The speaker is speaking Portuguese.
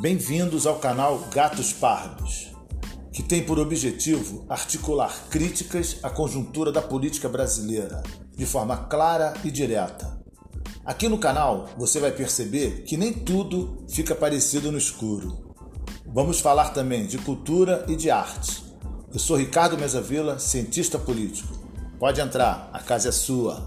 Bem-vindos ao canal Gatos Pardos, que tem por objetivo articular críticas à conjuntura da política brasileira de forma clara e direta. Aqui no canal você vai perceber que nem tudo fica parecido no escuro. Vamos falar também de cultura e de arte. Eu sou Ricardo Mesavila, cientista político. Pode entrar, a casa é sua.